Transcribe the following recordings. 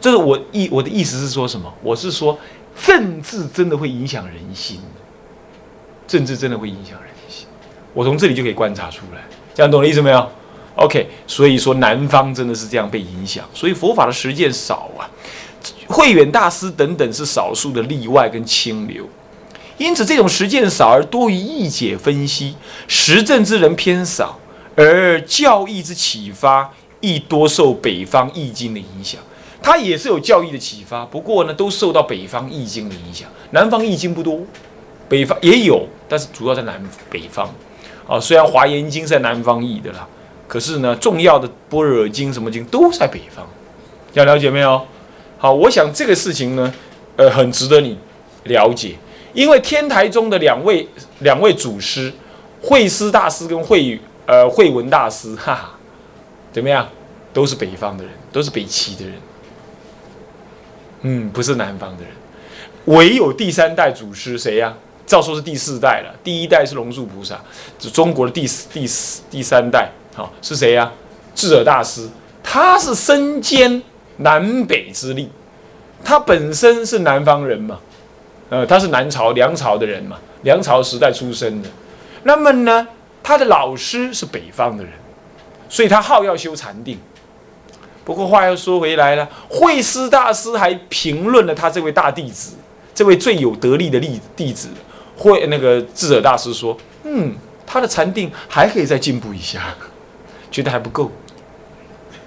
这是我意我的意思是说什么？我是说，政治真的会影响人心，政治真的会影响人心。我从这里就可以观察出来，这样懂我意思没有？OK，所以说南方真的是这样被影响，所以佛法的实践少啊。慧远大师等等是少数的例外跟清流，因此这种实践少而多于义解分析，实证之人偏少，而教义之启发亦多受北方易经的影响。它也是有教义的启发，不过呢，都受到北方易经的影响。南方易经不多，北方也有，但是主要在南北方。啊，虽然华严经在南方译的啦，可是呢，重要的般若经什么经都在北方。要了解没有？好，我想这个事情呢，呃，很值得你了解，因为天台中的两位两位祖师，慧思大师跟慧呃慧文大师，哈哈，怎么样，都是北方的人，都是北齐的人，嗯，不是南方的人，唯有第三代祖师谁呀？照说是第四代了，第一代是龙树菩萨，中国的第四第四第三代，好是谁呀？智者大师，他是身兼。南北之力，他本身是南方人嘛，呃，他是南朝梁朝的人嘛，梁朝时代出生的。那么呢，他的老师是北方的人，所以他好要修禅定。不过话又说回来了，慧思大师还评论了他这位大弟子，这位最有得力的弟弟子，慧那个智者大师说，嗯，他的禅定还可以再进步一下，觉得还不够。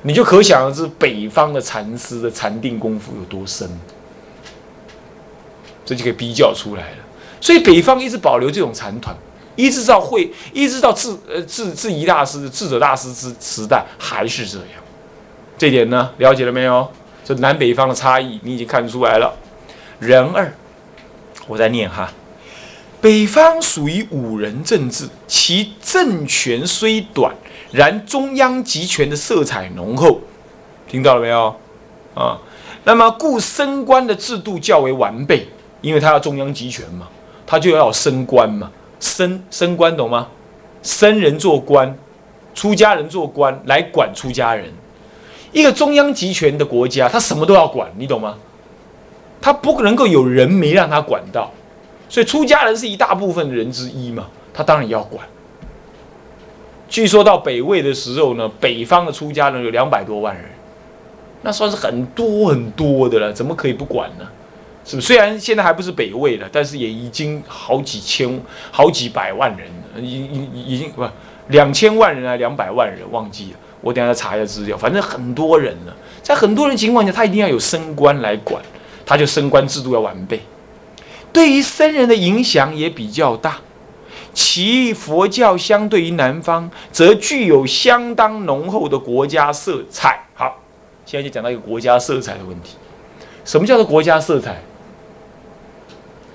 你就可想而知，北方的禅师的禅定功夫有多深，这就可以比较出来了。所以北方一直保留这种禅团，一直到会，一直到智呃智智仪大师、智者大师之时代还是这样。这点呢，了解了没有？这南北方的差异，你已经看出来了。人二，我在念哈。北方属于五人政治，其政权虽短。然中央集权的色彩浓厚，听到了没有？啊，那么故升官的制度较为完备，因为他要中央集权嘛，他就要升官嘛，升升官懂吗？升人做官，出家人做官来管出家人。一个中央集权的国家，他什么都要管，你懂吗？他不能够有人没让他管到，所以出家人是一大部分人之一嘛，他当然要管。据说到北魏的时候呢，北方的出家人有两百多万人，那算是很多很多的了，怎么可以不管呢？是不是？虽然现在还不是北魏了，但是也已经好几千、好几百万人了，已已已经不两千万人啊，两百万人忘记了，我等下再查一下资料。反正很多人了，在很多人情况下，他一定要有升官来管，他就升官制度要完备，对于僧人的影响也比较大。其佛教相对于南方，则具有相当浓厚的国家色彩。好，现在就讲到一个国家色彩的问题。什么叫做国家色彩？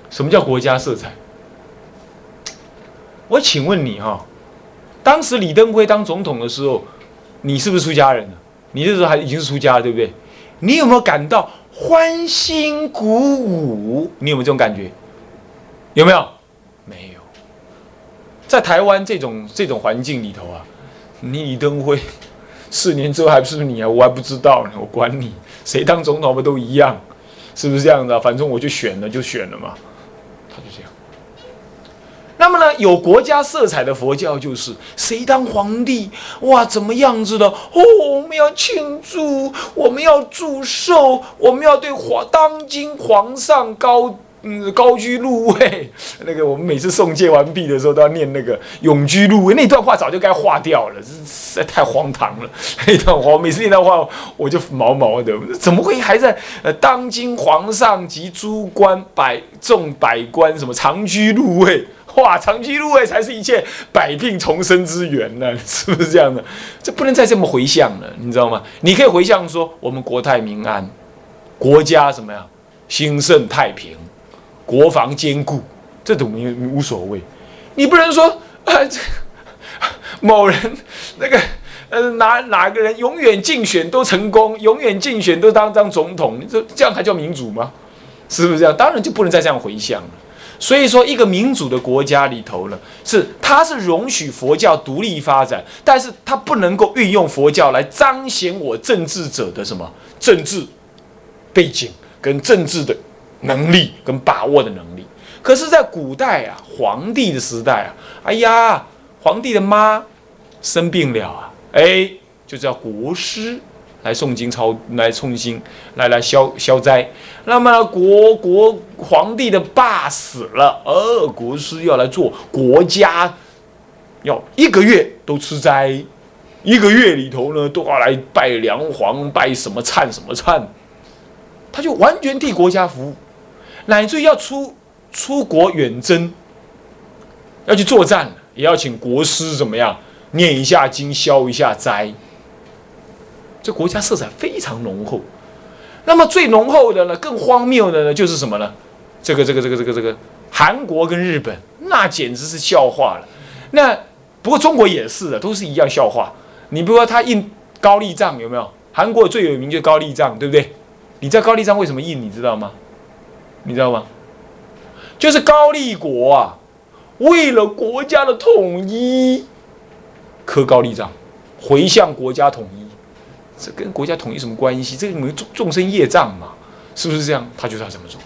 什么叫国家色彩？我请问你哈，当时李登辉当总统的时候，你是不是出家人了？你那时候还已经是出家了，对不对？你有没有感到欢欣鼓舞？你有没有这种感觉？有没有？没有。在台湾这种这种环境里头啊，你李登辉四年之后还不是你啊？我还不知道呢，我管你谁当总统不都一样，是不是这样的？反正我就选了就选了嘛，那么呢，有国家色彩的佛教就是谁当皇帝哇，怎么样子的哦？我们要庆祝，我们要祝寿，我们要对皇当今皇上高。嗯，高居入位，那个我们每次送戒完毕的时候都要念那个永居入位，那段话早就该划掉了，实在太荒唐了。那段话每次念那话我就毛毛的，怎么会还在呃当今皇上及诸官百众百官什么长居入位？哇，长居禄位才是一切百病重生之源呢，是不是这样的？这不能再这么回向了，你知道吗？你可以回向说我们国泰民安，国家什么呀，兴盛太平。国防坚固，这都没无所谓。你不能说啊，这 某人那个呃哪哪个人永远竞选都成功，永远竞选都当当总统，这这样还叫民主吗？是不是这样？当然就不能再这样回向了。所以说，一个民主的国家里头呢，是它是容许佛教独立发展，但是它不能够运用佛教来彰显我政治者的什么政治背景跟政治的能力跟把握的能力。可是，在古代啊，皇帝的时代啊，哎呀，皇帝的妈生病了啊，哎，就叫国师来诵经抄，来诵经，来来消消灾。那么国国皇帝的爸死了，呃，国师要来做国家，要一个月都吃斋，一个月里头呢都要来拜梁皇，拜什么忏什么忏，他就完全替国家服务，乃至于要出。出国远征，要去作战，也要请国师怎么样念一下经，消一下灾。这国家色彩非常浓厚。那么最浓厚的呢，更荒谬的呢，就是什么呢？这个这个这个这个这个韩国跟日本，那简直是笑话了。那不过中国也是的，都是一样笑话。你比如说他印高丽账有没有？韩国最有名就高丽账，对不对？你知道高丽账为什么印？你知道吗？你知道吗？就是高丽国啊，为了国家的统一，刻高丽章，回向国家统一。这跟国家统一什么关系？这个没众众生业障嘛，是不是这样？他就是要这么做，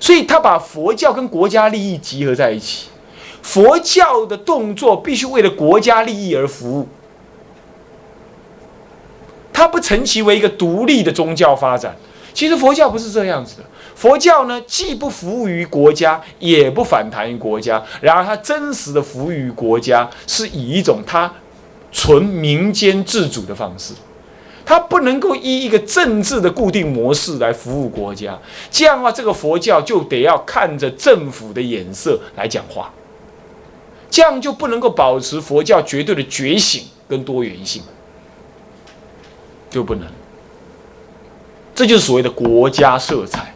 所以他把佛教跟国家利益集合在一起。佛教的动作必须为了国家利益而服务，他不成其为一个独立的宗教发展。其实佛教不是这样子的。佛教呢，既不服务于国家，也不反弹于国家。然而，它真实的服务于国家，是以一种它纯民间自主的方式。它不能够依一个政治的固定模式来服务国家。这样的话，这个佛教就得要看着政府的眼色来讲话。这样就不能够保持佛教绝对的觉醒跟多元性，就不能。这就是所谓的国家色彩。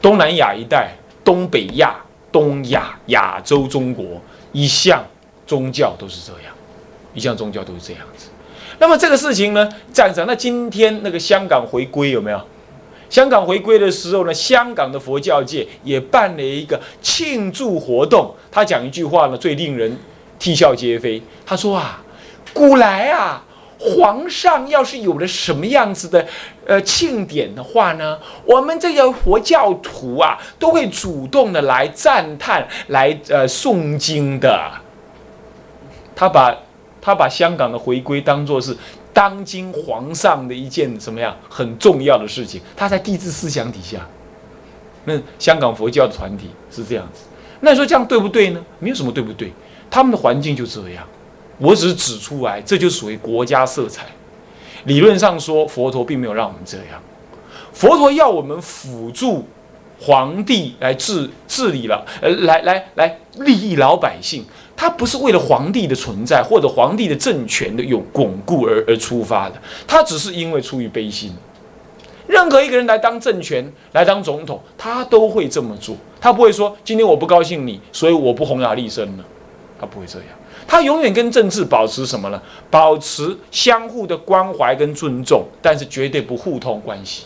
东南亚一带、东北亚、东亚、亚洲、中国，一向宗教都是这样，一向宗教都是这样子。那么这个事情呢，站长，那今天那个香港回归有没有？香港回归的时候呢，香港的佛教界也办了一个庆祝活动。他讲一句话呢，最令人啼笑皆非。他说啊，古来啊。皇上要是有了什么样子的呃庆典的话呢，我们这个佛教徒啊都会主动的来赞叹，来呃诵经的。他把他把香港的回归当做是当今皇上的一件什么样很重要的事情。他在帝制思想底下，那香港佛教的团体是这样子。那你说这样对不对呢？没有什么对不对，他们的环境就这样。我只是指出来，这就属于国家色彩。理论上说，佛陀并没有让我们这样。佛陀要我们辅助皇帝来治治理了，呃，来来来利益老百姓。他不是为了皇帝的存在或者皇帝的政权的有巩固而而出发的，他只是因为出于悲心。任何一个人来当政权、来当总统，他都会这么做。他不会说今天我不高兴你，所以我不弘雅利身了。他不会这样。他永远跟政治保持什么呢？保持相互的关怀跟尊重，但是绝对不互通关系。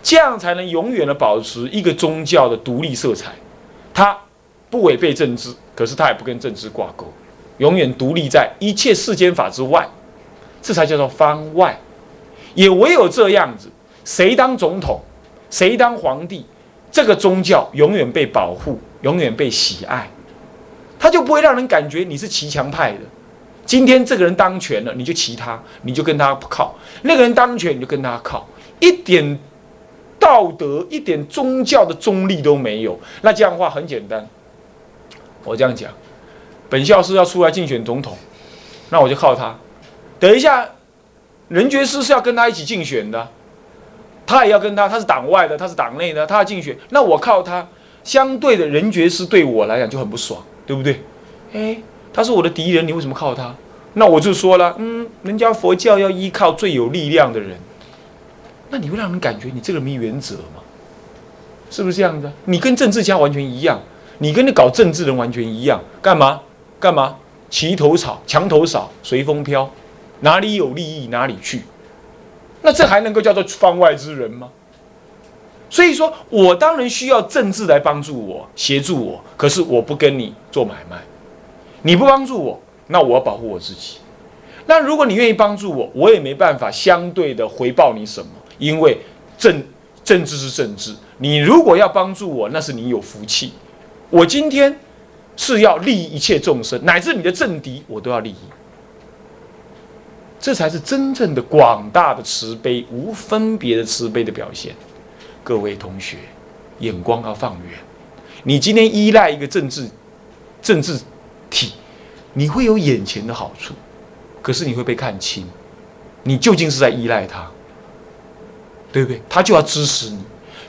这样才能永远的保持一个宗教的独立色彩。他不违背政治，可是他也不跟政治挂钩，永远独立在一切世间法之外。这才叫做方外。也唯有这样子，谁当总统，谁当皇帝，这个宗教永远被保护，永远被喜爱。他就不会让人感觉你是骑墙派的。今天这个人当权了，你就骑他，你就跟他靠；那个人当权，你就跟他靠，一点道德、一点宗教的中立都没有。那这样的话很简单，我这样讲：本校是要出来竞选总统，那我就靠他。等一下，任觉师是要跟他一起竞选的，他也要跟他，他是党外的，他是党内的，他要竞选，那我靠他。相对的，任觉师对我来讲就很不爽。对不对？哎，他是我的敌人，你为什么靠他？那我就说了，嗯，人家佛教要依靠最有力量的人，那你会让人感觉你这个没原则吗？是不是这样的？你跟政治家完全一样，你跟那搞政治的人完全一样，干嘛？干嘛？齐头草，墙头草，随风飘，哪里有利益哪里去？那这还能够叫做方外之人吗？所以说，我当然需要政治来帮助我、协助我，可是我不跟你做买卖，你不帮助我，那我要保护我自己。那如果你愿意帮助我，我也没办法相对的回报你什么，因为政政治是政治，你如果要帮助我，那是你有福气。我今天是要利益一切众生，乃至你的政敌，我都要利益。这才是真正的广大的慈悲，无分别的慈悲的表现。各位同学，眼光要放远。你今天依赖一个政治政治体，你会有眼前的好处，可是你会被看清。你究竟是在依赖他，对不对？他就要支持你。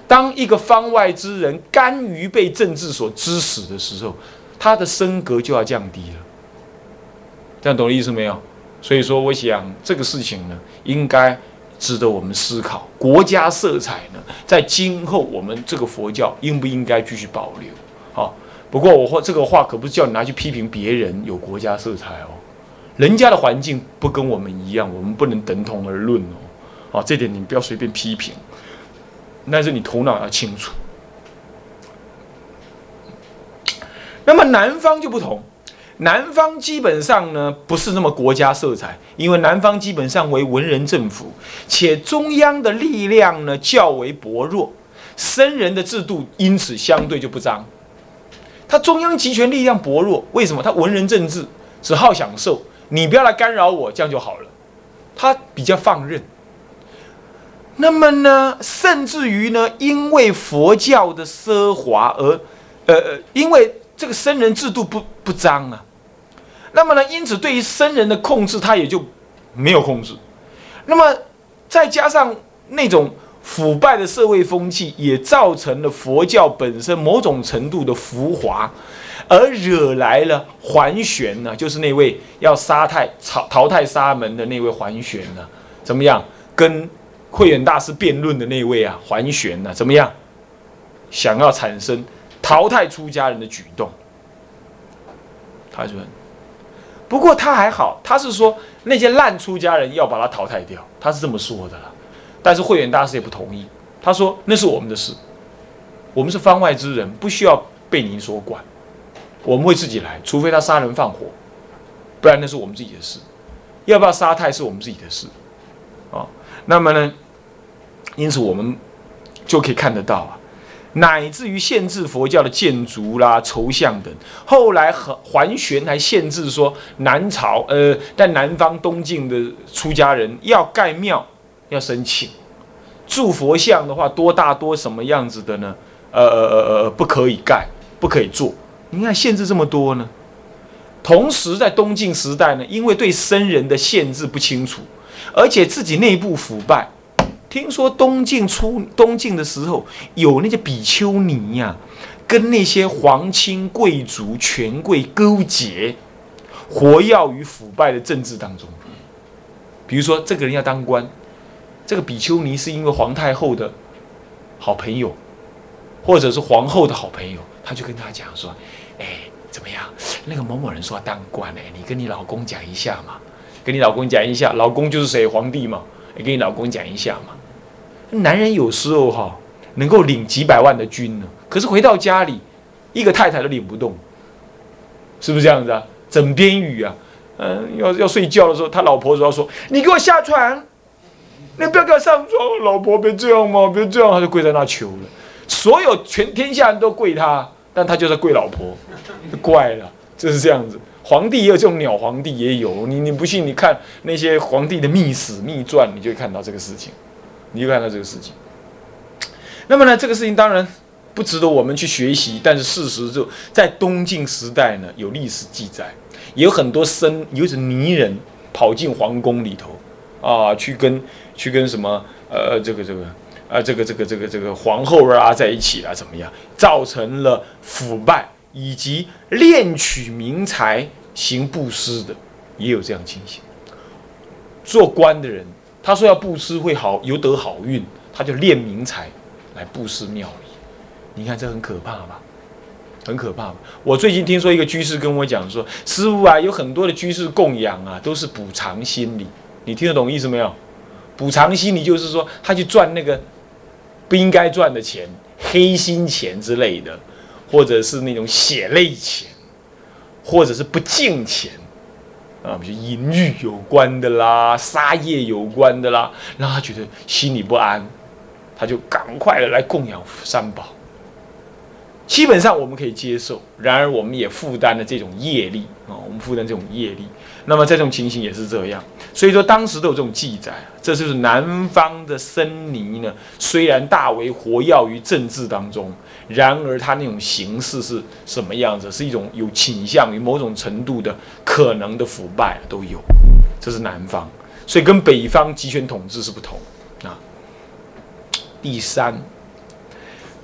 当一个方外之人甘于被政治所支持的时候，他的升格就要降低了。这样懂我意思没有？所以说，我想这个事情呢，应该值得我们思考。国家色彩呢，在今后我们这个佛教应不应该继续保留？好，不过我话这个话可不是叫你拿去批评别人有国家色彩哦。人家的环境不跟我们一样，我们不能等同而论哦。好，这点你不要随便批评，但是你头脑要清楚。那么南方就不同。南方基本上呢不是那么国家色彩，因为南方基本上为文人政府，且中央的力量呢较为薄弱，僧人的制度因此相对就不彰。他中央集权力量薄弱，为什么？他文人政治只好享受，你不要来干扰我，这样就好了。他比较放任。那么呢，甚至于呢，因为佛教的奢华而，呃，因为这个僧人制度不不彰啊。那么呢，因此对于僧人的控制，他也就没有控制。那么再加上那种腐败的社会风气，也造成了佛教本身某种程度的浮华，而惹来了桓玄呢，就是那位要杀太淘淘汰沙门的那位桓玄呢，怎么样？跟慧远大师辩论的那位啊，桓玄呢，怎么样？想要产生淘汰出家人的举动，他说。不过他还好，他是说那些烂出家人要把他淘汰掉，他是这么说的了。但是慧远大师也不同意，他说那是我们的事，我们是方外之人，不需要被您所管，我们会自己来，除非他杀人放火，不然那是我们自己的事。要不要杀太是我们自己的事，那么呢，因此我们就可以看得到啊。乃至于限制佛教的建筑啦、筹像等，后来还桓玄还限制说，南朝呃，在南方东晋的出家人要盖庙要申请，铸佛像的话多大多什么样子的呢？呃呃呃呃，不可以盖，不可以做。你看限制这么多呢？同时在东晋时代呢，因为对僧人的限制不清楚，而且自己内部腐败。听说东晋初东晋的时候，有那些比丘尼呀，跟那些皇亲贵族权贵勾结，活跃于腐败的政治当中。比如说，这个人要当官，这个比丘尼是因为皇太后的好朋友，或者是皇后的好朋友，他就跟他讲说：“哎，怎么样？那个某某人说要当官，哎，你跟你老公讲一下嘛，跟你老公讲一下，老公就是谁？皇帝嘛，也跟你老公讲一下嘛。”男人有时候哈能够领几百万的军呢，可是回到家里，一个太太都领不动，是不是这样子啊？枕边语啊，嗯，要要睡觉的时候，他老婆主要说：“你给我下床，你不要给我上床，老婆别这样嘛，别这样。”他就跪在那求了，所有全天下人都跪他，但他就是跪老婆，怪了，就是这样子。皇帝也有这种鸟皇帝也有，你你不信？你看那些皇帝的秘史秘传，你就会看到这个事情。你就看到这个事情，那么呢，这个事情当然不值得我们去学习，但是事实就在东晋时代呢，有历史记载，也有很多僧，有是泥人跑进皇宫里头啊，去跟去跟什么呃这个这个啊这个这个这个这个皇后啊在一起啊，怎么样，造成了腐败以及敛取名财行布施的，也有这样情形。做官的人。他说要布施会好，有得好运，他就练名财来布施庙里。你看这很可怕吧？很可怕吧？我最近听说一个居士跟我讲说，师傅啊，有很多的居士供养啊，都是补偿心理。你听得懂意思没有？补偿心理就是说，他去赚那个不应该赚的钱，黑心钱之类的，或者是那种血泪钱，或者是不敬钱。啊，比如淫欲有关的啦，杀业有关的啦，让他觉得心里不安，他就赶快的来供养三宝。基本上我们可以接受，然而我们也负担了这种业力啊，我们负担这种业力。那么这种情形也是这样，所以说当时都有这种记载。这就是南方的僧尼呢，虽然大为活跃于政治当中，然而他那种形式是什么样子？是一种有倾向于某种程度的可能的腐败都有。这是南方，所以跟北方集权统治是不同啊。第三。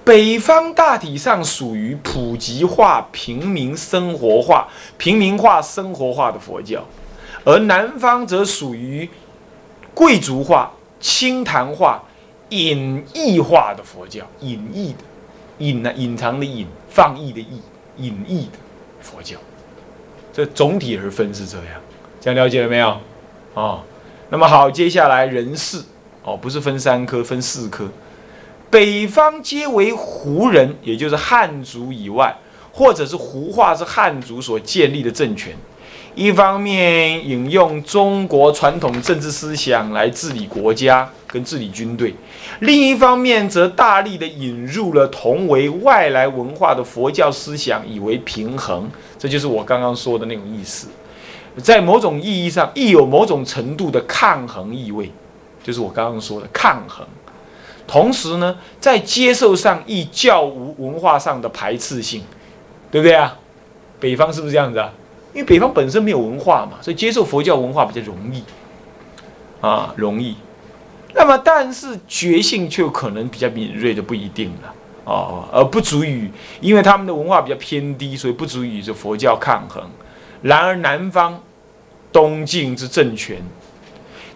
北方大体上属于普及化、平民生活化、平民化生活化的佛教，而南方则属于贵族化、清谈化、隐逸化的佛教。隐逸的，隐呢，隐藏的隐，放逸的逸，隐逸的佛教。这总体而分是这样，这样了解了没有？哦，那么好，接下来人事哦，不是分三科，分四科。北方皆为胡人，也就是汉族以外，或者是胡化是汉族所建立的政权。一方面引用中国传统政治思想来治理国家跟治理军队，另一方面则大力的引入了同为外来文化的佛教思想，以为平衡。这就是我刚刚说的那种意思，在某种意义上亦有某种程度的抗衡意味，就是我刚刚说的抗衡。同时呢，在接受上亦较无文化上的排斥性，对不对啊？北方是不是这样子啊？因为北方本身没有文化嘛，所以接受佛教文化比较容易啊，容易。那么，但是觉性却可能比较敏锐的不一定了哦，而不足以，因为他们的文化比较偏低，所以不足以与佛教抗衡。然而，南方东晋之政权，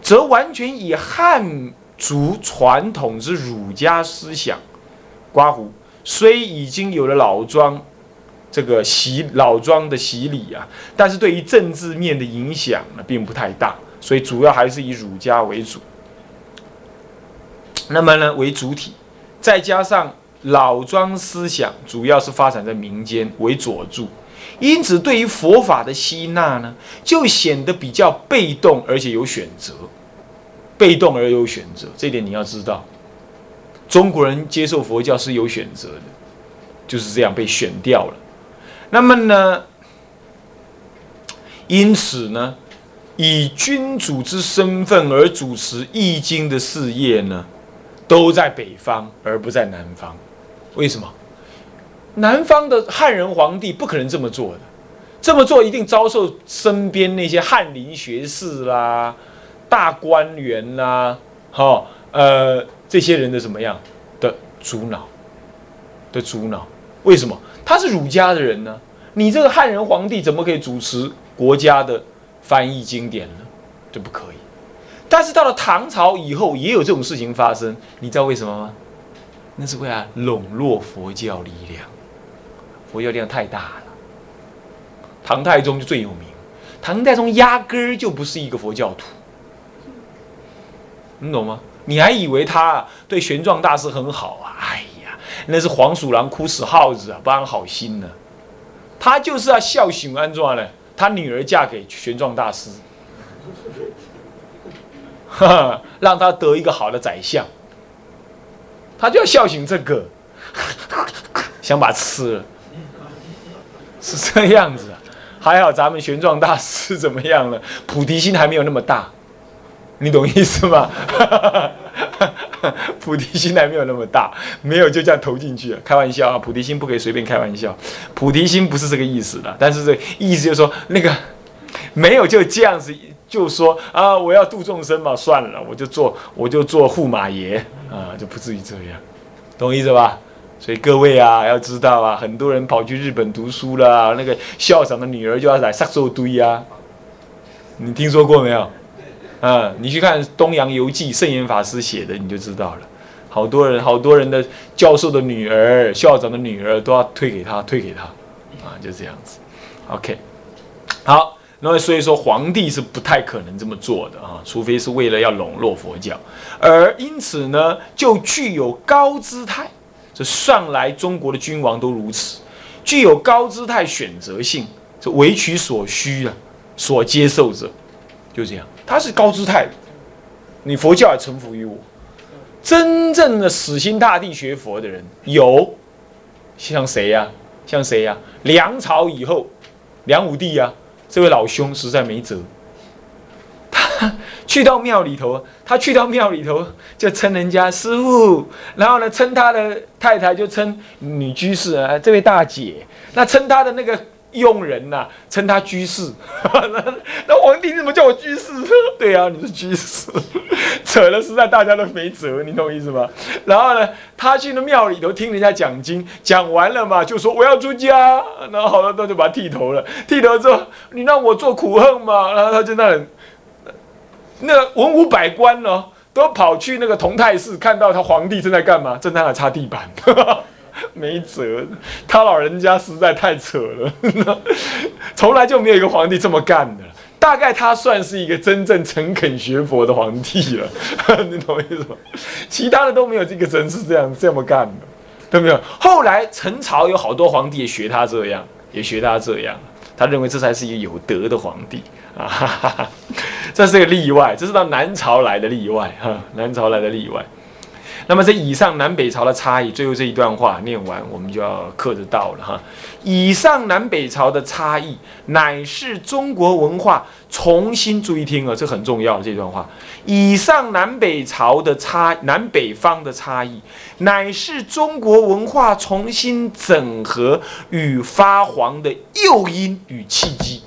则完全以汉。族传统之儒家思想，刮胡虽已经有了老庄这个洗老庄的洗礼啊，但是对于政治面的影响呢，并不太大，所以主要还是以儒家为主。那么呢，为主体，再加上老庄思想主要是发展在民间为佐助，因此对于佛法的吸纳呢，就显得比较被动，而且有选择。被动而有选择，这点你要知道。中国人接受佛教是有选择的，就是这样被选掉了。那么呢，因此呢，以君主之身份而主持易经的事业呢，都在北方而不在南方。为什么？南方的汉人皇帝不可能这么做的，这么做一定遭受身边那些翰林学士啦。大官员啦，哈，呃，这些人的怎么样的阻挠的阻挠？为什么他是儒家的人呢？你这个汉人皇帝怎么可以主持国家的翻译经典呢？这不可以。但是到了唐朝以后，也有这种事情发生。你知道为什么吗？那是为了笼络佛教力量，佛教力量太大了。唐太宗就最有名，唐太宗压根儿就不是一个佛教徒。你懂吗？你还以为他对玄奘大师很好啊？哎，那是黄鼠狼哭死耗子啊，不安好心呢。他就是要孝敬安怎呢？他女儿嫁给玄奘大师，哈哈，让他得一个好的宰相。他就要孝敬这个，想把吃了，是这样子啊。还好咱们玄奘大师怎么样了？菩提心还没有那么大。你懂意思吗？菩提心还没有那么大，没有就这样投进去了。开玩笑啊，菩提心不可以随便开玩笑。菩提心不是这个意思的，但是这意思就是说，那个没有就这样子，就说啊，我要度众生嘛，算了，我就做，我就做驸马爷啊，就不至于这样，懂意思吧？所以各位啊，要知道啊，很多人跑去日本读书了，那个校长的女儿就要来杀寿堆啊，你听说过没有？嗯，你去看《东洋游记》，圣严法师写的，你就知道了。好多人，好多人的教授的女儿、校长的女儿都要推给他，推给他，啊，就这样子。OK，好，那么所以说皇帝是不太可能这么做的啊，除非是为了要笼络佛教，而因此呢，就具有高姿态。这上来中国的君王都如此，具有高姿态选择性，这为取所需啊。所接受者，就这样，他是高姿态。你佛教也臣服于我。真正的死心塌地学佛的人有，像谁呀？像谁呀？梁朝以后，梁武帝呀，这位老兄实在没辙。他去到庙里头，他去到庙里头就称人家师傅，然后呢称他的太太就称女居士啊，这位大姐，那称他的那个。佣人呐，称他居士，那皇帝怎么叫我居士？对啊，你是居士，扯了实在大家都没辙，你懂我意思吗？然后呢，他去那庙里头听人家讲经，讲完了嘛，就说我要出家，然后好了，他就把他剃头了，剃头之后，你让我做苦恨嘛，然后他就那很，那文武百官呢，都跑去那个同泰寺，看到他皇帝正在干嘛？正在那擦地板。没辙，他老人家实在太扯了，从来就没有一个皇帝这么干的。大概他算是一个真正诚恳学佛的皇帝了，你懂我意思吗？其他的都没有这个人是这样这么干的，对没有？后来陈朝有好多皇帝也学他这样，也学他这样，他认为这才是一个有德的皇帝啊，这是个例外，这是到南朝来的例外哈，南朝来的例外。那么这以上南北朝的差异，最后这一段话念完，我们就要刻着到了哈。以上南北朝的差异，乃是中国文化重新注意听啊，这很重要这段话。以上南北朝的差，南北方的差异，乃是中国文化重新整合与发黄的诱因与契机。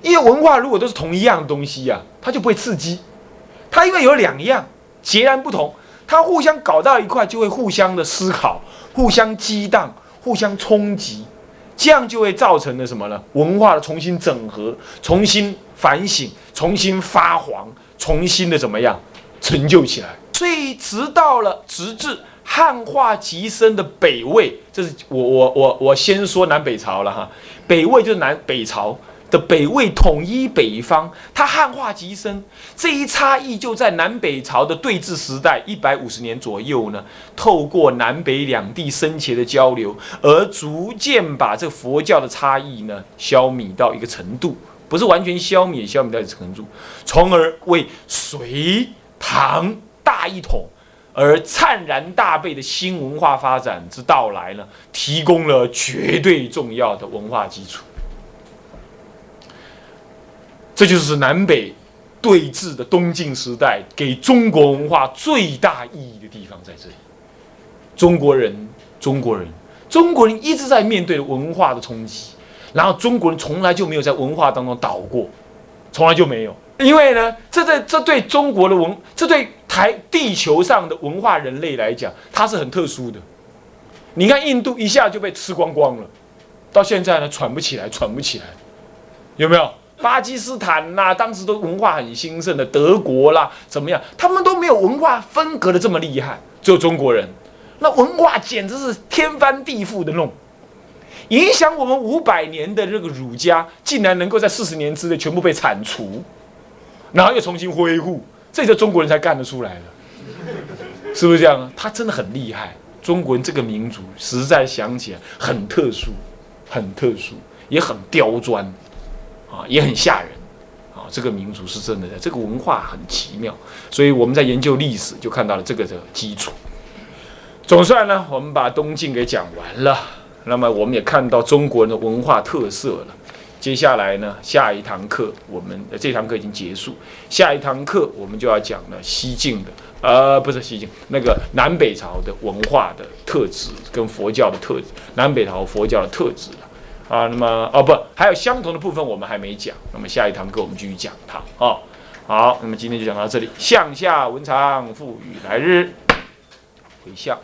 因为文化如果都是同一样东西呀，它就不会刺激。它因为有两样截然不同。它互相搞到一块，就会互相的思考，互相激荡，互相冲击，这样就会造成了什么呢？文化的重新整合、重新反省、重新发黄、重新的怎么样成就起来？所以，直到了直至汉化极深的北魏，这是我我我我先说南北朝了哈，北魏就是南北朝。的北魏统一北方，它汉化极深，这一差异就在南北朝的对峙时代一百五十年左右呢，透过南北两地深切的交流，而逐渐把这佛教的差异呢消弭到一个程度，不是完全消灭，消弭到一个程度，从而为隋唐大一统而灿然大备的新文化发展之到来呢，提供了绝对重要的文化基础。这就是南北对峙的东晋时代，给中国文化最大意义的地方在这里。中国人，中国人，中国人一直在面对文化的冲击，然后中国人从来就没有在文化当中倒过，从来就没有。因为呢，这在这对中国的文，这对台地球上的文化人类来讲，它是很特殊的。你看印度一下就被吃光光了，到现在呢喘不起来，喘不起来，有没有？巴基斯坦呐，当时都文化很兴盛的，德国啦，怎么样？他们都没有文化分隔的这么厉害，只有中国人，那文化简直是天翻地覆的弄，影响我们五百年的这个儒家，竟然能够在四十年之内全部被铲除，然后又重新恢复，这就中国人才干得出来的，是不是这样啊？他真的很厉害，中国人这个民族实在想起来很特殊，很特殊，也很刁钻。啊，也很吓人，啊，这个民族是真的，这个文化很奇妙，所以我们在研究历史就看到了这个的基础。总算呢，我们把东晋给讲完了，那么我们也看到中国人的文化特色了。接下来呢，下一堂课我们这堂课已经结束，下一堂课我们就要讲了西晋的，呃，不是西晋，那个南北朝的文化的特质跟佛教的特质，南北朝佛教的特质了。啊，那么哦不，还有相同的部分我们还没讲，那么下一堂课我们继续讲它。啊，好，那么今天就讲到这里，向下文长，赋予来日回向。